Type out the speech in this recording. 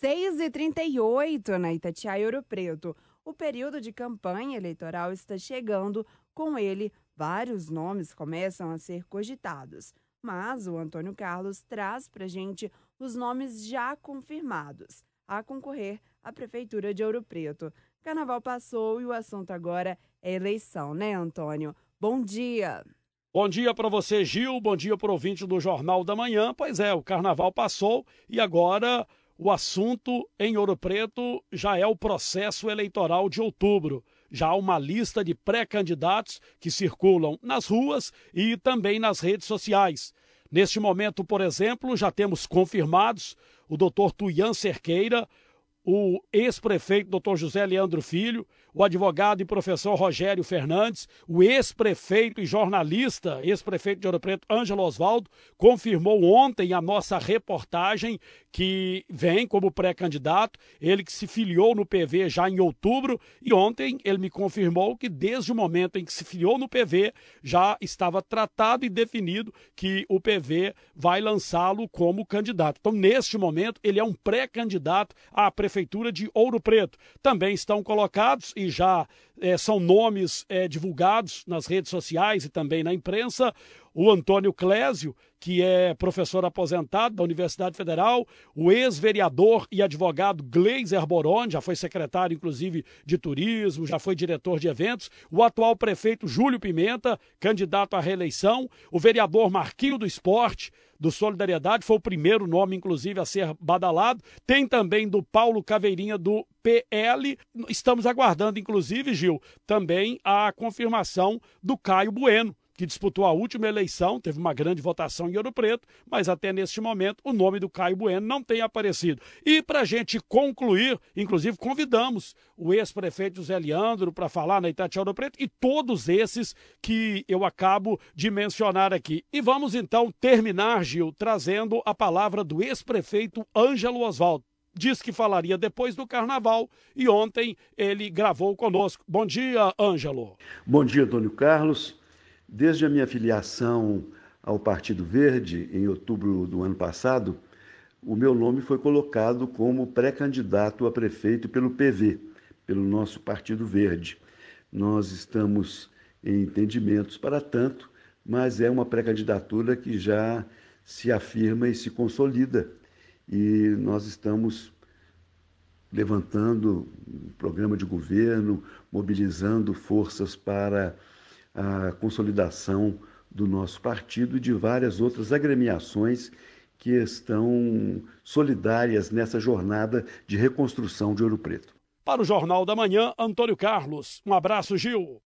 6h38 na Itatiaia Ouro Preto. O período de campanha eleitoral está chegando. Com ele, vários nomes começam a ser cogitados. Mas o Antônio Carlos traz para gente os nomes já confirmados a concorrer à Prefeitura de Ouro Preto. Carnaval passou e o assunto agora é eleição, né, Antônio? Bom dia! Bom dia para você, Gil. Bom dia para o ouvinte do Jornal da Manhã. Pois é, o carnaval passou e agora o assunto em Ouro Preto já é o processo eleitoral de outubro. Já há uma lista de pré-candidatos que circulam nas ruas e também nas redes sociais. Neste momento, por exemplo, já temos confirmados o doutor Tuian Cerqueira, o ex-prefeito doutor José Leandro Filho, o advogado e professor Rogério Fernandes, o ex-prefeito e jornalista, ex-prefeito de Ouro Preto, Ângelo Osvaldo, confirmou ontem a nossa reportagem que vem como pré-candidato, ele que se filiou no PV já em outubro, e ontem ele me confirmou que desde o momento em que se filiou no PV já estava tratado e definido que o PV vai lançá-lo como candidato. Então, neste momento, ele é um pré-candidato à Prefeitura de Ouro Preto. Também estão colocados e já é, são nomes é, divulgados nas redes sociais e também na imprensa. O Antônio Clésio, que é professor aposentado da Universidade Federal, o ex-vereador e advogado Gleiser Boron, já foi secretário, inclusive, de turismo, já foi diretor de eventos, o atual prefeito Júlio Pimenta, candidato à reeleição, o vereador Marquinho do Esporte, do Solidariedade, foi o primeiro nome, inclusive, a ser badalado. Tem também do Paulo Caveirinha, do PL. Estamos aguardando, inclusive, Gil, também a confirmação do Caio Bueno que disputou a última eleição, teve uma grande votação em Ouro Preto, mas até neste momento o nome do Caio Bueno não tem aparecido. E para a gente concluir, inclusive convidamos o ex-prefeito José Leandro para falar na Itatiaia Ouro Preto e todos esses que eu acabo de mencionar aqui. E vamos então terminar, Gil, trazendo a palavra do ex-prefeito Ângelo Oswaldo disse que falaria depois do carnaval e ontem ele gravou conosco. Bom dia, Ângelo. Bom dia, Antônio Carlos. Desde a minha filiação ao Partido Verde, em outubro do ano passado, o meu nome foi colocado como pré-candidato a prefeito pelo PV, pelo nosso Partido Verde. Nós estamos em entendimentos para tanto, mas é uma pré-candidatura que já se afirma e se consolida. E nós estamos levantando um programa de governo, mobilizando forças para a consolidação do nosso partido e de várias outras agremiações que estão solidárias nessa jornada de reconstrução de Ouro Preto. Para o Jornal da Manhã, Antônio Carlos. Um abraço, Gil.